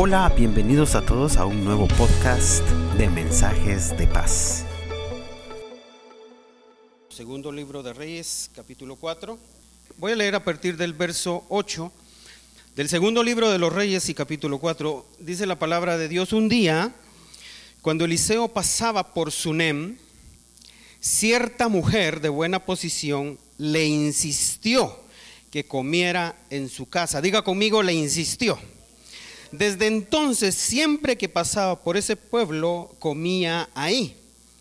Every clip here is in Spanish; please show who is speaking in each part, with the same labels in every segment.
Speaker 1: Hola, bienvenidos a todos a un nuevo podcast de mensajes de paz.
Speaker 2: Segundo libro de Reyes, capítulo 4. Voy a leer a partir del verso 8 del segundo libro de los Reyes y capítulo 4. Dice la palabra de Dios, un día, cuando Eliseo pasaba por Sunem, cierta mujer de buena posición le insistió que comiera en su casa. Diga conmigo, le insistió. Desde entonces, siempre que pasaba por ese pueblo, comía ahí.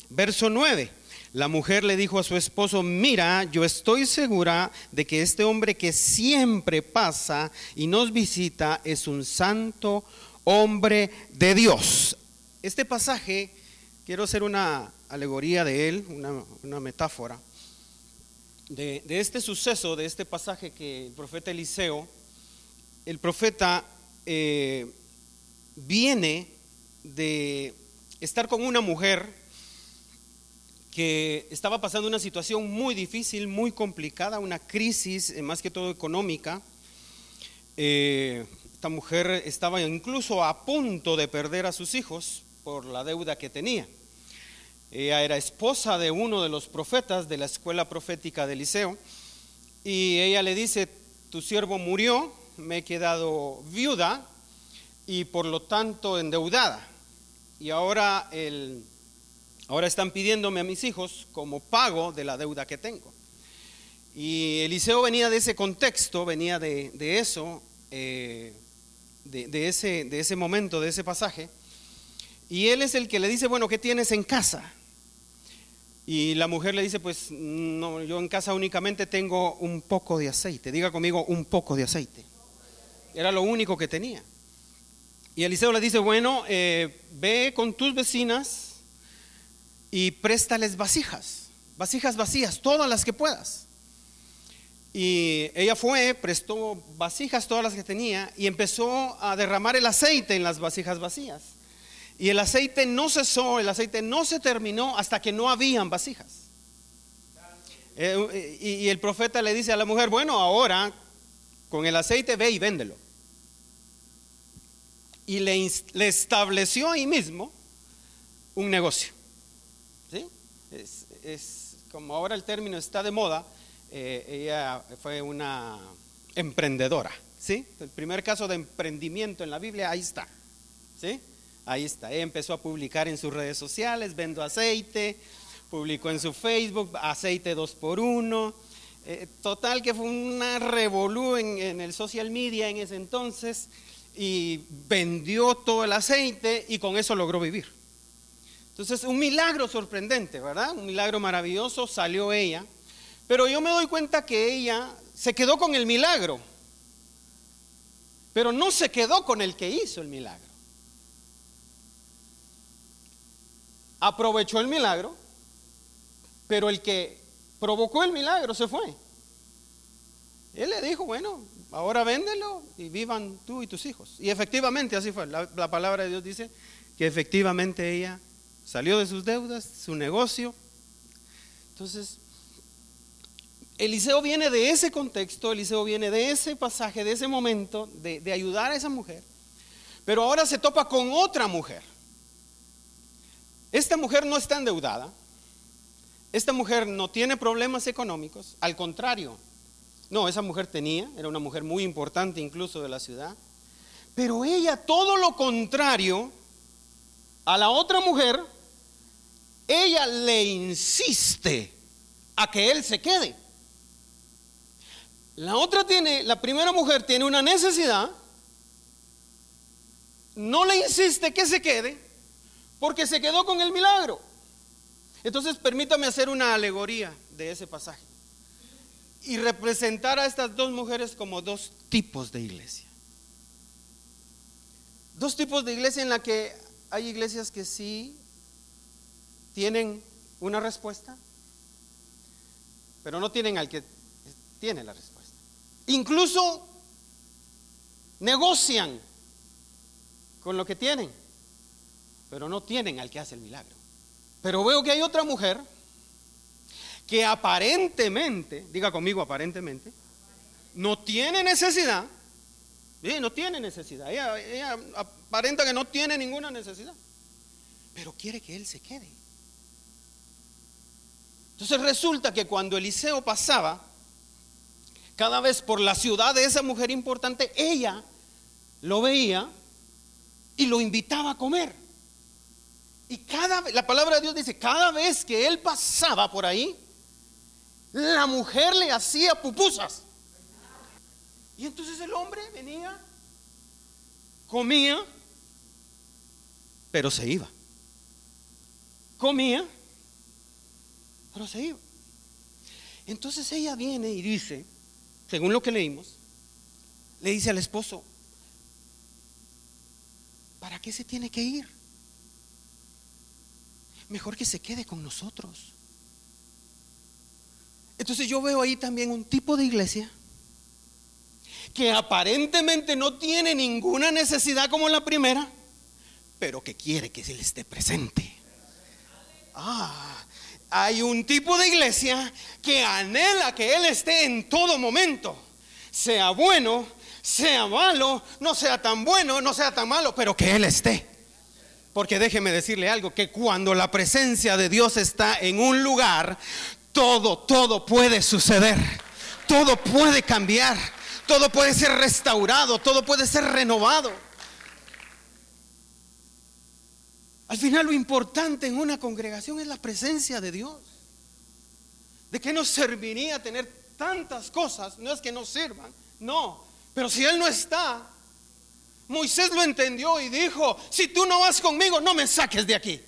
Speaker 2: Verso 9. La mujer le dijo a su esposo, mira, yo estoy segura de que este hombre que siempre pasa y nos visita es un santo hombre de Dios. Este pasaje, quiero hacer una alegoría de él, una, metáfora, de, de este suceso, de este pasaje que el profeta Eliseo, el profeta eh, viene de estar con una mujer que estaba pasando una situación muy difícil, muy complicada, una crisis eh, más que todo económica. Eh, esta mujer estaba incluso a punto de perder a sus hijos por la deuda que tenía. Ella era esposa de uno de los profetas de la escuela profética de Eliseo y ella le dice, tu siervo murió, me he quedado viuda y por lo tanto endeudada. Y ahora, el, ahora están pidiéndome a mis hijos como pago de la deuda que tengo. Y Eliseo venía de ese contexto, venía de, eso, eh, de, ese, de ese momento, de ese pasaje. Y él es el que le dice, bueno, ¿qué tienes en casa? Y la mujer le dice, pues no, yo en casa únicamente tengo un poco de aceite. Diga conmigo, un poco de aceite. Era lo único que tenía. Y Eliseo le dice, bueno, eh, ve con tus vecinas y préstales vasijas, vasijas vacías, todas las que puedas. Y ella fue, prestó vasijas, todas las que tenía, y empezó a derramar el aceite en las vasijas vacías. Y el aceite no cesó, el aceite no se terminó hasta que no habían vasijas. Eh, y el profeta le dice a la mujer, bueno, ahora con el aceite ve y véndelo y le, estableció ahí mismo un negocio. ¿Sí? Es, como ahora el término está de moda, eh, ella fue una emprendedora. ¿sí? El primer caso de emprendimiento en la Biblia, ahí está. ¿sí? Ahí está. Ella empezó a publicar en sus redes sociales, vendo aceite, publicó en su Facebook, aceite dos por uno. Eh, total que fue una revolú en, en el social media en ese entonces y vendió todo el aceite y con eso logró vivir. Entonces, un milagro sorprendente, ¿verdad? Un milagro maravilloso, salió ella. Pero yo me doy cuenta que ella se quedó con el milagro, pero no se quedó con el que hizo el milagro. Aprovechó el milagro, pero el que provocó el milagro se fue. Él le dijo, bueno, ahora véndelo y vivan tú y tus hijos. Y efectivamente así fue. La, palabra de Dios dice que efectivamente ella salió de sus deudas, su negocio. Entonces, Eliseo viene de ese contexto, Eliseo viene de ese pasaje, de ese momento, de, de ayudar a esa mujer. Pero ahora se topa con otra mujer. Esta mujer no está endeudada. Esta mujer no tiene problemas económicos. Al contrario, no, esa mujer tenía, era una mujer muy importante incluso de la ciudad. Pero ella, todo lo contrario a la otra mujer, ella le insiste a que él se quede. La otra tiene, la primera mujer tiene una necesidad, no le insiste que se quede, porque se quedó con el milagro. Entonces permítame hacer una alegoría de ese pasaje y representar a estas dos mujeres como dos tipos de iglesia. Dos tipos de iglesia en la que hay iglesias que sí tienen una respuesta, pero no tienen al que tiene la respuesta. Incluso negocian con lo que tienen, pero no tienen al que hace el milagro. Pero veo que hay otra mujer que aparentemente, diga conmigo aparentemente, no tiene necesidad, no tiene necesidad. Ella, ella aparenta que no tiene ninguna necesidad. Pero quiere que él se quede. Entonces resulta que cuando Eliseo pasaba, cada vez por la ciudad de esa mujer importante, ella lo veía y lo invitaba a comer. Y cada la palabra de Dios dice, cada vez que él pasaba por ahí, la mujer le hacía pupusas. Y entonces el hombre venía, comía, pero se iba. Comía, pero se iba. Entonces ella viene y dice, según lo que leímos, le dice al esposo, ¿para qué se tiene que ir? Mejor que se quede con nosotros. Entonces yo veo ahí también un tipo de iglesia que aparentemente no tiene ninguna necesidad como la primera, pero que quiere que se le esté presente. Ah, hay un tipo de iglesia que anhela que Él esté en todo momento, sea bueno, sea malo, no sea tan bueno, no sea tan malo, pero que Él esté. Porque déjeme decirle algo, que cuando la presencia de Dios está en un lugar, todo, todo puede suceder, todo puede cambiar, todo puede ser restaurado, todo puede ser renovado. Al final lo importante en una congregación es la presencia de Dios. ¿De qué nos serviría tener tantas cosas? No es que no sirvan, no. Pero si Él no está, Moisés lo entendió y dijo, si tú no vas conmigo, no me saques de aquí.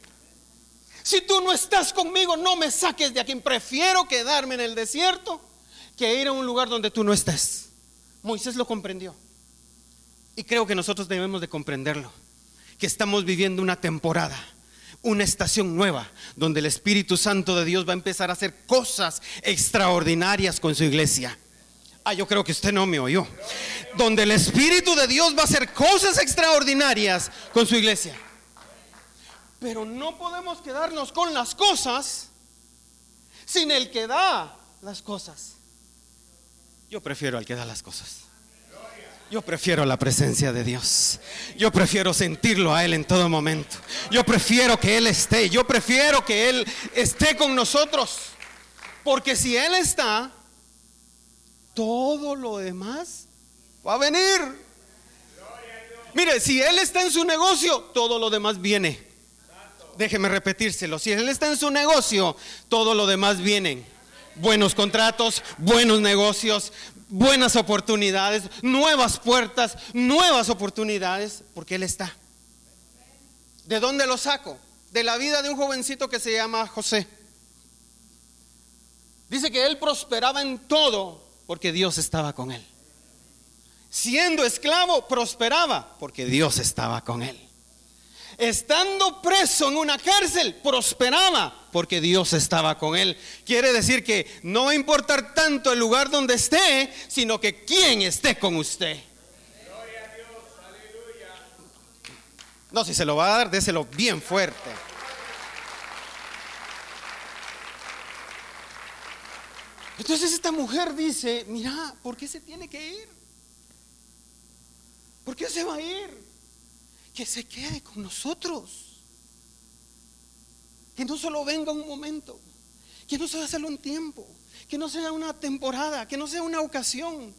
Speaker 2: Si tú no estás conmigo, no me saques de aquí. Prefiero quedarme en el desierto que ir a un lugar donde tú no estés. Moisés lo comprendió. Y creo que nosotros debemos de comprenderlo que estamos viviendo una temporada, una estación nueva, donde el Espíritu Santo de Dios va a empezar a hacer cosas extraordinarias con su iglesia. Ah, yo creo que usted no me oyó. Donde el Espíritu de Dios va a hacer cosas extraordinarias con su iglesia. Pero no podemos quedarnos con las cosas sin el que da las cosas. Yo prefiero al que da las cosas. Yo prefiero la presencia de Dios. Yo prefiero sentirlo a Él en todo momento. Yo prefiero que Él esté. Yo prefiero que Él esté con nosotros. Porque si Él está, todo lo demás va a venir. Mire, si Él está en su negocio, todo lo demás viene. Déjeme repetírselo. Si Él está en su negocio, todo lo demás viene. Buenos contratos, buenos negocios, buenas oportunidades, nuevas puertas, nuevas oportunidades, porque Él está. ¿De dónde lo saco? De la vida de un jovencito que se llama José. Dice que él prosperaba en todo porque Dios estaba con él. Siendo esclavo, prosperaba porque Dios estaba con él. Estando preso en una cárcel, prosperaba porque Dios estaba con él. Quiere decir que no va a importar tanto el lugar donde esté, sino que quién esté con usted. No, si se lo va a dar, déselo bien fuerte. Entonces esta mujer dice, mira, ¿por qué se tiene que ir? ¿Por qué se va a ir? Que se quede con nosotros. Que no solo venga un momento, que no sea solo un tiempo, que no sea una temporada, que no sea una ocasión,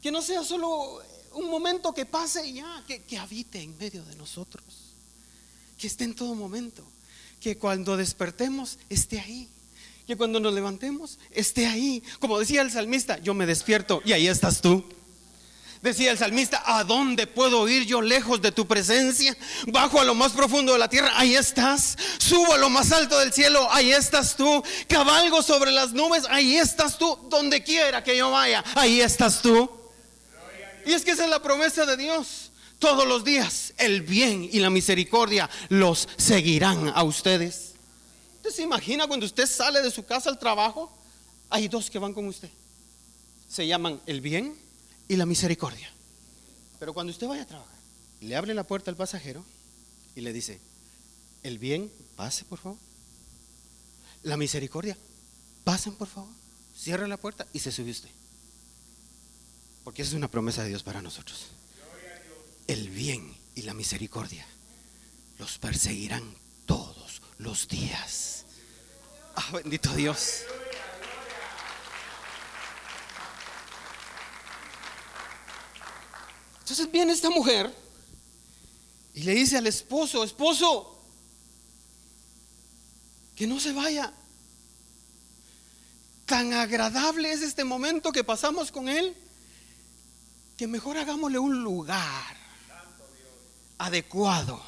Speaker 2: que no sea solo un momento que pase y ya, que, que habite en medio de nosotros, que esté en todo momento, que cuando despertemos esté ahí, que cuando nos levantemos esté ahí. Como decía el salmista, yo me despierto y ahí estás tú. Decía el salmista, ¿a dónde puedo ir yo lejos de tu presencia? Bajo a lo más profundo de la tierra, ahí estás. Subo a lo más alto del cielo, ahí estás tú. Cabalgo sobre las nubes, ahí estás tú. Donde quiera que yo vaya, ahí estás tú. Y es que esa es la promesa de Dios. Todos los días el bien y la misericordia los seguirán a ustedes. ¿Usted se imagina cuando usted sale de su casa al trabajo? Hay dos que van con usted. Se llaman el bien y la misericordia. Pero cuando usted vaya a trabajar, le abre la puerta al pasajero y le dice, el bien, pase por favor. La misericordia, pasen por favor. Cierra la puerta y se sube usted. Porque esa es una promesa de Dios para nosotros. el bien y la misericordia los perseguirán todos los días. Ah, bendito Dios. Entonces viene esta mujer y le dice al esposo, esposo, que no se vaya. Tan agradable es este momento que pasamos con él, que mejor hagámosle un lugar adecuado,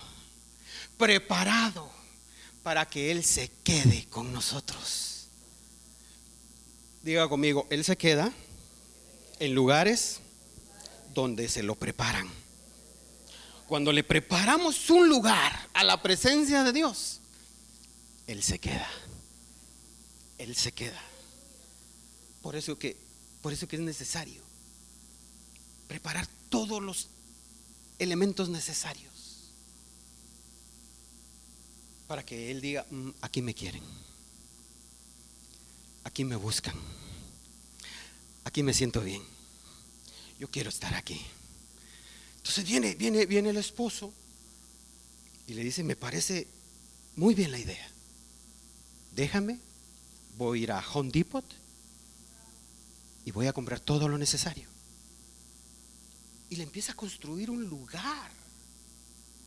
Speaker 2: preparado para que Él se quede con nosotros. Diga conmigo, Él se queda en lugares donde se lo preparan. Cuando le preparamos un lugar a la presencia de Dios, Él se queda. Él se queda. Por eso que, por eso que es necesario preparar todos los elementos necesarios para que Él diga, mm, aquí me quieren, aquí me buscan, aquí me siento bien, yo quiero estar aquí. Entonces viene, viene, viene el esposo y le dice, me parece muy bien la idea, déjame, voy a ir a Home Depot y voy a comprar todo lo necesario. Y le empieza a construir un lugar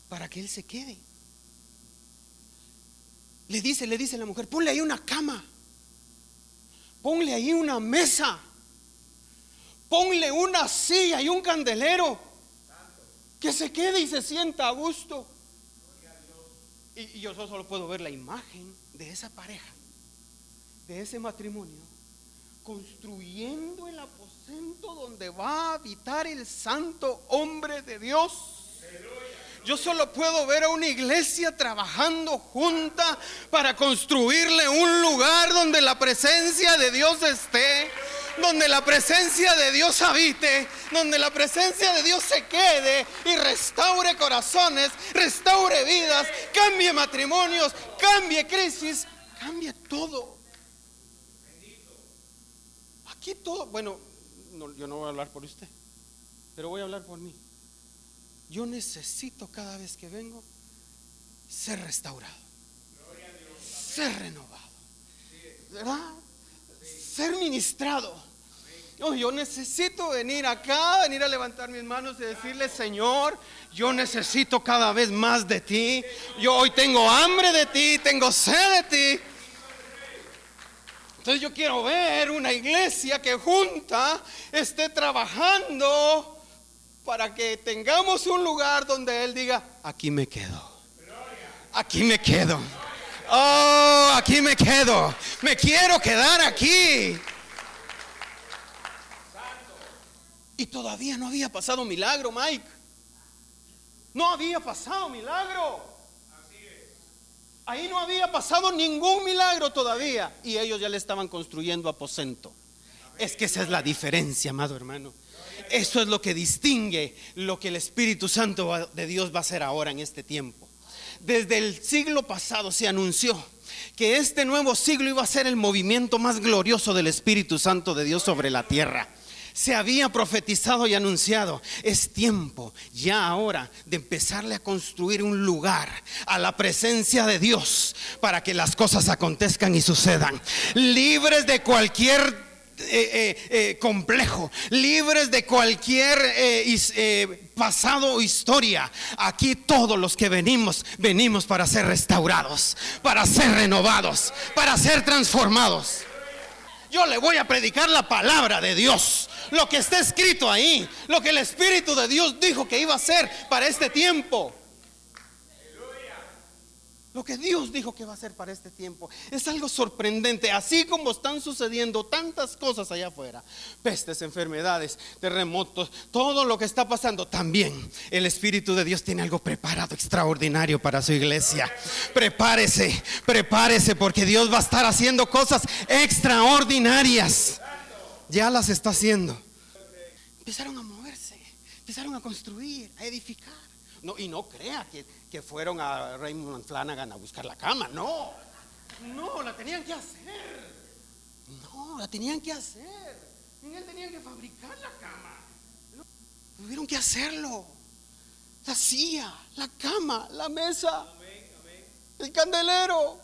Speaker 2: para que él se quede. Le dice, le dice la mujer, ponle ahí una cama, ponle ahí una mesa, ponle una silla y un candelero, que se quede y se sienta a gusto. Y, yo solo puedo ver la imagen de esa pareja, de ese matrimonio, construyendo el aposento donde va a habitar el santo hombre de Dios. Yo solo puedo ver a una iglesia trabajando junta para construirle un lugar donde la presencia de Dios esté, donde la presencia de Dios habite, donde la presencia de Dios se quede y restaure corazones, restaure vidas, cambie matrimonios, cambie crisis, cambie todo. Aquí todo, bueno, yo no voy a hablar por usted, pero voy a hablar por mí yo necesito cada vez que vengo ser restaurado, ser renovado, ¿verdad? Ser ministrado. yo necesito venir acá, venir a levantar mis manos y decirle, Señor, yo necesito cada vez más de ti. Yo hoy tengo hambre de ti, tengo sed de ti. Entonces yo quiero ver una iglesia que junta esté trabajando para que tengamos un lugar donde Él diga, aquí me quedo. Aquí me quedo. Oh, aquí me quedo. Me quiero quedar aquí. Y todavía no había pasado milagro, Mike. No había pasado milagro. Ahí no había pasado ningún milagro todavía. Y ellos ya le estaban construyendo aposento. Es que esa es la diferencia, amado hermano. Eso es lo que distingue lo que el Espíritu Santo de Dios va a hacer ahora en este tiempo. Desde el siglo pasado se anunció que este nuevo siglo iba a ser el movimiento más glorioso del Espíritu Santo de Dios sobre la tierra. Se había profetizado y anunciado, es tiempo ya ahora de empezarle a construir un lugar a la presencia de Dios para que las cosas acontezcan y sucedan, libres de cualquier eh, eh, eh, complejo, libres de cualquier pasado o historia. Aquí todos los que venimos, venimos para ser restaurados, para ser renovados, para ser transformados. Yo le voy a predicar la palabra de Dios, lo que está escrito ahí, lo que el Espíritu de Dios dijo que iba a ser para este tiempo. Lo que Dios dijo que va a hacer para este tiempo es algo sorprendente, así como están sucediendo tantas cosas allá afuera, pestes, enfermedades, terremotos, todo lo que está pasando, también el Espíritu de Dios tiene algo preparado extraordinario para su iglesia. Prepárese, prepárese porque Dios va a estar haciendo cosas extraordinarias. Ya las está haciendo. Empezaron a moverse, empezaron a construir, a edificar. No, y no crea que que fueron a Raymond Flanagan a buscar la cama. No, no, la tenían que hacer. No, la tenían que hacer. Él tenían que fabricar la cama. tuvieron que hacerlo. la silla, la cama, la mesa, el candelero.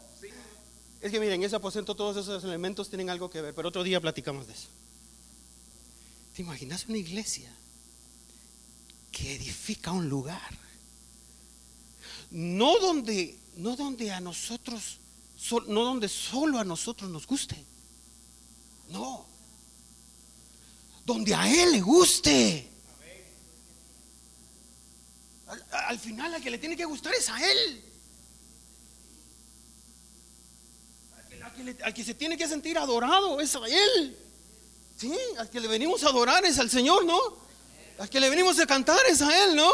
Speaker 2: Es que miren, ese aposento todos esos elementos tienen algo que ver, pero otro día platicamos de eso. ¿Te imaginas una iglesia que edifica un lugar? No donde, no donde a nosotros, no donde solo a nosotros nos guste. No. Donde a Él le guste. Al, final al que le tiene que gustar es a Él. Al que, se tiene que sentir adorado es a Él. Sí, al que le venimos a adorar es al Señor, ¿no? Al que le venimos a cantar es a Él, ¿no?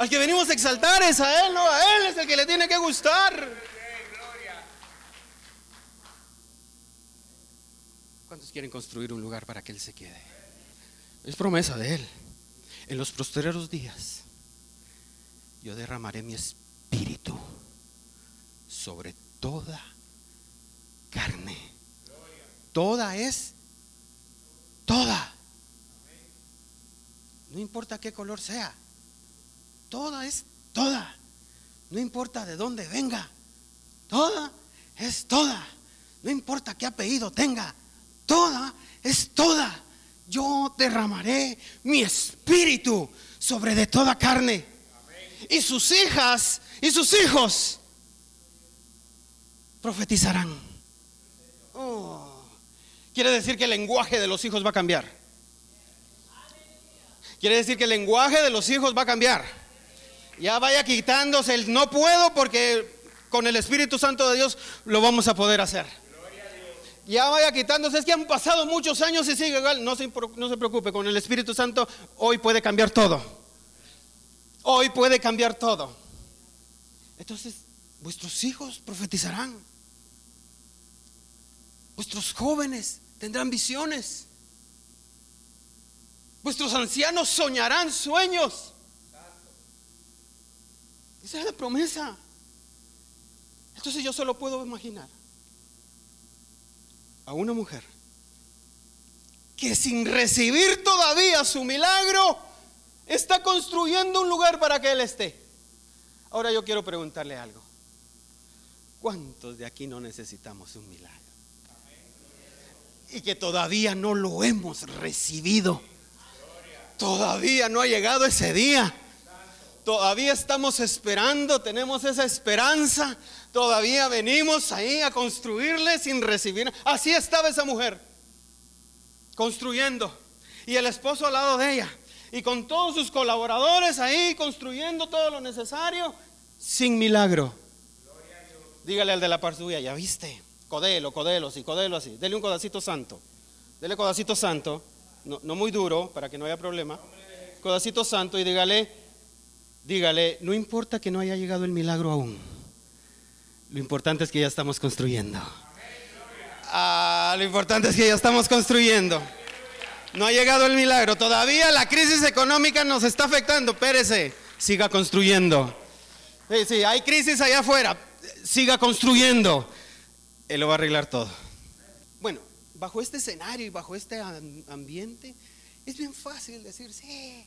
Speaker 2: Al que venimos a exaltar es a Él, ¿no? A Él es el que le tiene que gustar. ¿Cuántos quieren construir un lugar para que Él se quede? Es promesa de Él. En los postreros días yo derramaré mi espíritu sobre toda carne. Toda es toda. No importa qué color sea. Toda es toda. No importa de dónde venga. Toda es toda. No importa qué apellido tenga. Toda es toda. Yo derramaré mi espíritu sobre de toda carne. Y sus hijas y sus hijos profetizarán. Oh. Quiere decir que el lenguaje de los hijos va a cambiar. Quiere decir que el lenguaje de los hijos va a cambiar. Ya vaya quitándose el no puedo porque con el Espíritu Santo de Dios lo vamos a poder hacer ya vaya quitándose. Es que han pasado muchos años y sigue igual. No se, no se preocupe, con el Espíritu Santo hoy puede cambiar todo. Hoy puede cambiar todo. Entonces, vuestros hijos profetizarán. Vuestros jóvenes tendrán visiones. Vuestros ancianos soñarán sueños. Esa es la promesa. Entonces yo solo puedo imaginar a una mujer que sin recibir todavía su milagro está construyendo un lugar para que Él esté. Ahora yo quiero preguntarle algo. ¿Cuántos de aquí no necesitamos un milagro? Y que todavía no lo hemos recibido. Todavía no ha llegado ese día. Todavía estamos esperando, tenemos esa esperanza Todavía venimos ahí a construirle sin recibir. Así estaba esa mujer, construyendo. Y el esposo al lado de ella. Y con todos sus colaboradores ahí construyendo todo lo necesario sin milagro. Dígale al de la par ya viste. Codelo, codelo, sí, codelo así. Dele un codacito santo. Dele codacito santo. No, no muy duro para que no haya problema. Codacito santo y dígale, dígale, no importa que no haya llegado el milagro aún. Lo importante es que ya estamos construyendo. Ah, lo importante es que ya estamos construyendo. No ha llegado el milagro. Todavía la crisis económica nos está afectando. Pérese, siga construyendo. Sí, sí, hay crisis allá afuera. Siga construyendo. Él lo va a arreglar todo. Bueno, bajo este escenario y bajo este ambiente, es bien fácil decir sí.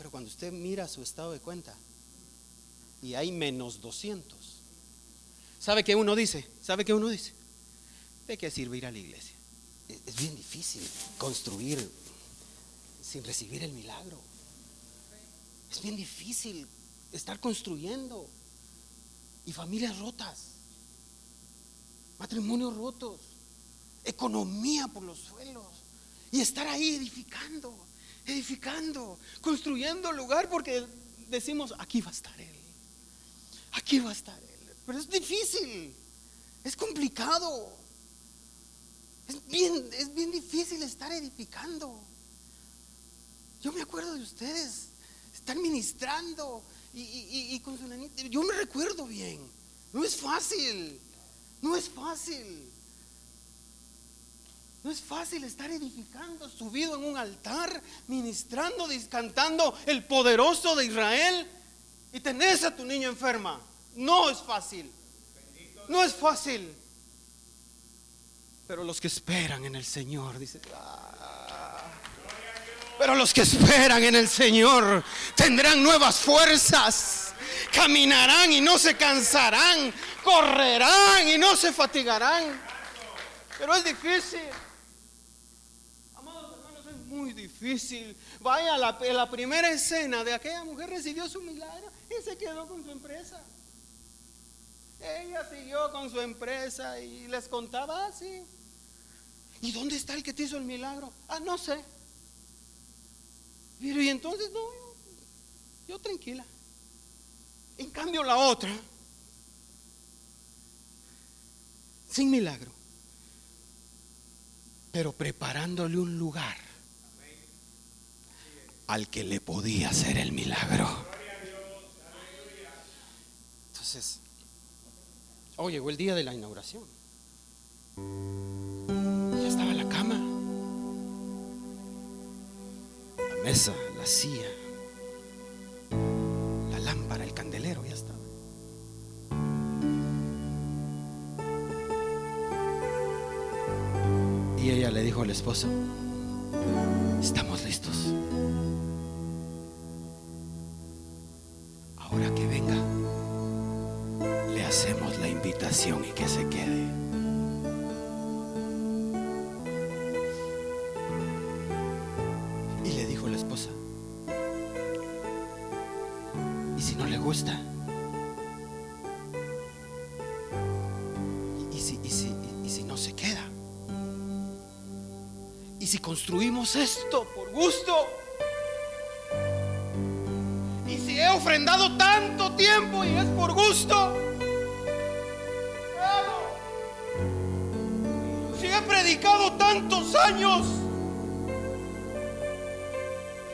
Speaker 2: Pero cuando usted mira su estado de cuenta, y hay menos 200. ¿Sabe qué uno dice? ¿Sabe qué uno dice? ¿De qué sirve ir a la iglesia? Es bien difícil construir sin recibir el milagro. Es bien difícil estar construyendo y familias rotas, matrimonios rotos, economía por los suelos y estar ahí edificando, edificando, construyendo lugar porque decimos, aquí va a estar Él. Aquí va a estar Él. Pero es difícil, es complicado. Es bien, es bien difícil estar edificando. Yo me acuerdo de ustedes, están ministrando y, con su nanita. Yo me recuerdo bien. No es fácil, no es fácil. No es fácil estar edificando, subido en un altar, ministrando, cantando el poderoso de Israel y tenés a tu niño enferma. No es fácil. No es fácil. Pero los que esperan en el Señor, dice, ah, Pero los que esperan en el Señor tendrán nuevas fuerzas. Caminarán y no se cansarán. Correrán y no se fatigarán. Pero es difícil. Muy difícil. Vaya, la, la primera escena de aquella mujer recibió su milagro y se quedó con su empresa. Ella siguió con su empresa y les contaba así. ¿Y dónde está el que te hizo el milagro? Ah, no sé. Pero y entonces no, yo, tranquila. En cambio la otra, sin milagro, pero preparándole un lugar al que le podía hacer el milagro. Entonces, oh, llegó el día de la inauguración. Ya estaba la cama mesa, la silla, la lámpara, el candelero, ya estaba. Y ella le dijo al esposo, estamos listos. La invitación y que se quede. construimos esto por gusto. Y si he ofrendado tanto tiempo y es por gusto. He predicado tantos años.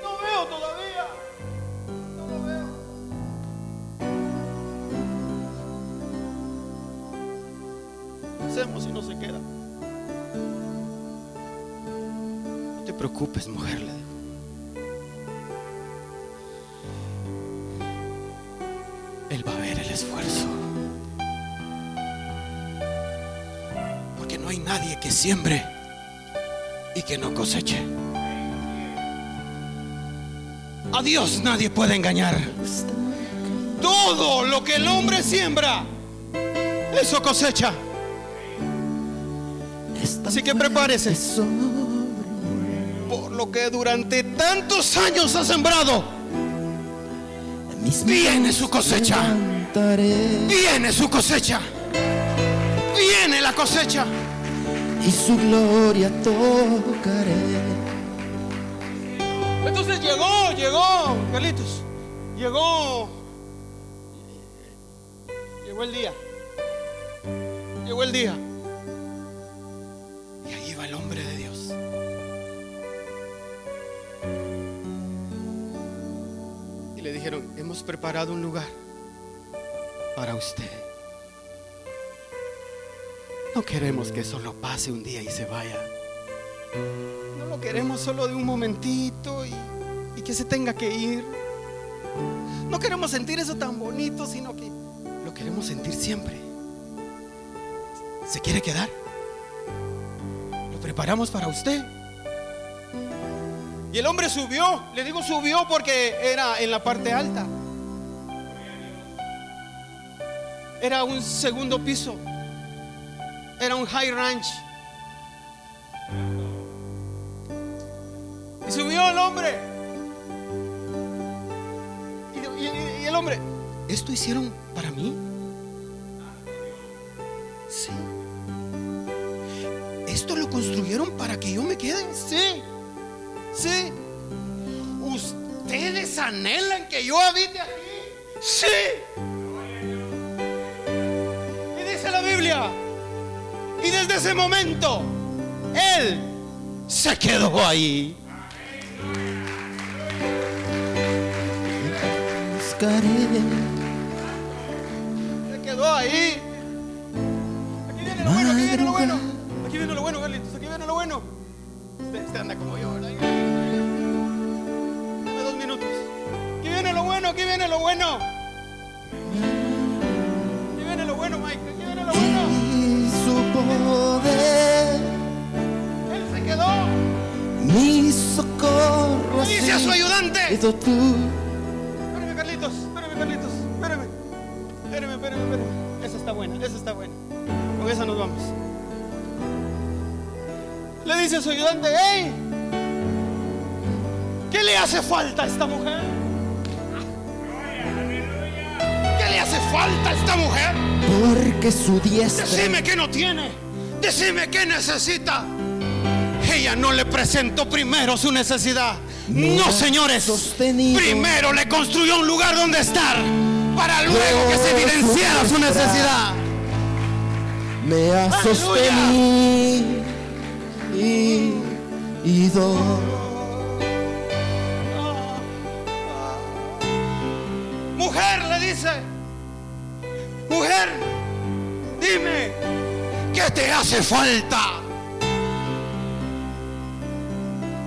Speaker 2: No veo todavía. No lo veo. hacemos si no se queda? preocupes, mujer, nadie que siembre y que no coseche. A Dios nadie puede engañar. Todo lo que el hombre siembra, eso cosecha. Así que prepárese lo que durante tantos años ha sembrado, viene su cosecha. Viene su cosecha. Viene la cosecha.
Speaker 3: Y su gloria tocaré.
Speaker 2: Entonces llegó, llegó, Carlitos. Llegó. Llegó el día. Llegó el día. hemos preparado un lugar para usted. No queremos que solo pase un día y se vaya. No lo queremos solo de un momentito y que se tenga que ir. No queremos sentir eso tan bonito, sino que lo queremos sentir siempre. ¿Se quiere quedar? Lo preparamos para usted. Y el hombre subió, le digo subió porque era en la parte alta. Era un segundo piso. Era un high ranch. Y subió el hombre. Y, y el hombre, ¿esto hicieron para mí? Sí. ¿Esto lo construyeron para que yo me quede? Sí. Sí. ¿Ustedes anhelan que yo habite aquí? Sí. Ese momento, Él se quedó ahí. Se quedó ahí. Aquí viene lo bueno, aquí viene lo bueno. Aquí viene lo bueno, Carlitos. Aquí viene lo bueno. Usted, anda como yo, ¿verdad? aquí viene lo bueno. Aquí
Speaker 3: poder.
Speaker 2: Él se quedó.
Speaker 3: Mi socorro
Speaker 2: a su ayudante.
Speaker 3: Tú,
Speaker 2: Espérame, Carlitos, espérame, Carlitos, espérame. Espérame, espérame, espérame. Esa está buena, esa está buena. Con esa nos vamos. Le dice a su ayudante, hey, ¿qué le hace falta a esta mujer? ¿Qué le hace falta a esta mujer?
Speaker 3: porque su diestra
Speaker 2: Decime que no tiene. Decime que necesita. Ella no le presentó primero su necesidad. No, señores.
Speaker 3: sostenido.
Speaker 2: Primero le construyó un lugar donde estar. Para luego que se evidenciara
Speaker 3: su
Speaker 2: necesidad.
Speaker 3: me ha sostenido.
Speaker 2: Mujer le dice. Mujer, dime. ¿Qué te hace falta?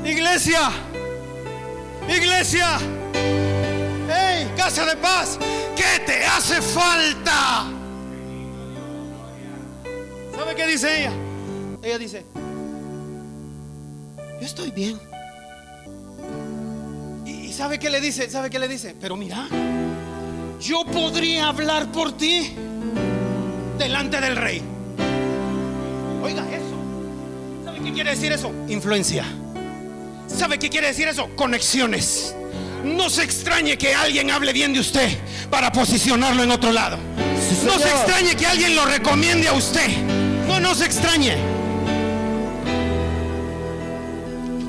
Speaker 2: Iglesia. Iglesia. Hey, casa de paz. ¿Qué te hace falta? ¿Sabe qué dice ella? Ella dice, yo estoy bien. ¿Y y sabe qué le dice? ¿Sabe qué le dice? Pero mira, yo podría hablar por ti delante del rey. Oiga eso. ¿Sabe qué quiere decir eso? Influencia. ¿Sabe qué quiere decir eso? Conexiones. No se extrañe que alguien hable bien de usted para posicionarlo en otro lado.
Speaker 3: Sí,
Speaker 2: No se extrañe que alguien lo recomiende a usted. No, no se extrañe.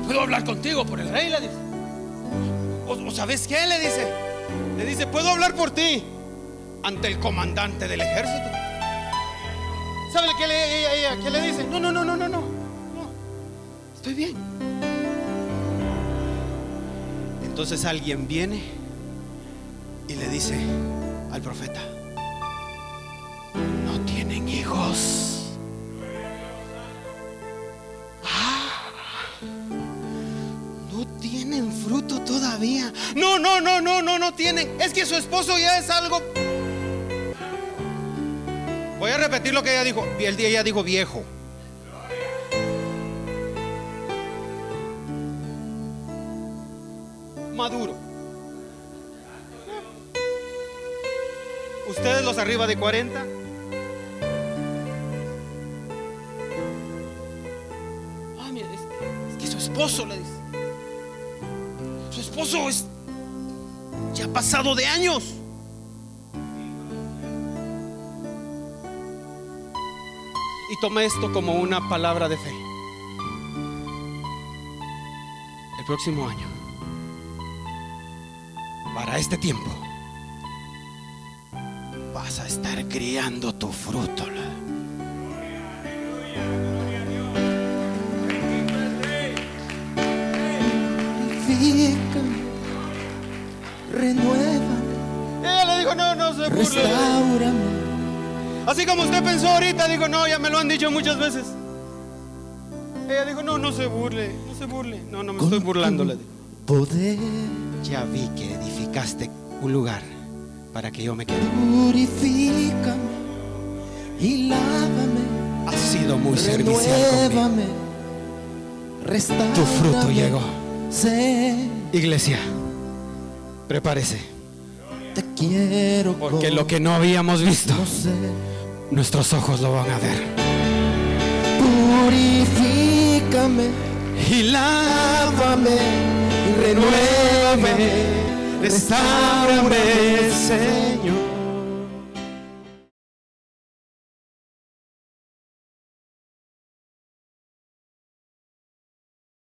Speaker 2: Puedo hablar contigo por el rey, le dice. O, o sabes qué le dice. Le dice, puedo hablar por ti ante el comandante del ejército. ¿Sabe qué le, ella- ella- qué le dice? No, no, no, no, no, no. Estoy bien. Entonces alguien viene y le dice al profeta, no tienen hijos. Ah, no tienen fruto todavía. No, no, no, no, no, no tienen. Es que su esposo ya es algo. Voy a repetir lo que ella dijo. El día ella dijo viejo. Maduro. Ustedes los arriba de 40. Ah, mira, es, es que su esposo le dice. Su esposo es ya pasado de años. Y tome esto como una palabra de fe. El próximo año, para este tiempo, vas a estar criando tu fruto.
Speaker 3: Renueva,
Speaker 2: Ella le dijo, no, no se burle.
Speaker 3: restaurame.
Speaker 2: Así como usted pensó ahorita, dijo, no, ya me lo han dicho muchas veces. Ella dijo, no, no se burle, no se burle. No, no me estoy burlando. le.
Speaker 3: Poder,
Speaker 2: Ya vi que edificaste un lugar para que yo me quede.
Speaker 3: purifícame y lávame.
Speaker 2: Has sido muy servicial conmigo. Tu fruto llegó.
Speaker 3: Sé,
Speaker 2: Iglesia, prepárese.
Speaker 3: te quiero.
Speaker 2: Porque lo que no habíamos visto,
Speaker 3: sé.
Speaker 2: Nuestros ojos lo van a ver.
Speaker 3: Purifícame,
Speaker 2: Y
Speaker 3: lávame y renuévame.
Speaker 2: restaurame, Señor.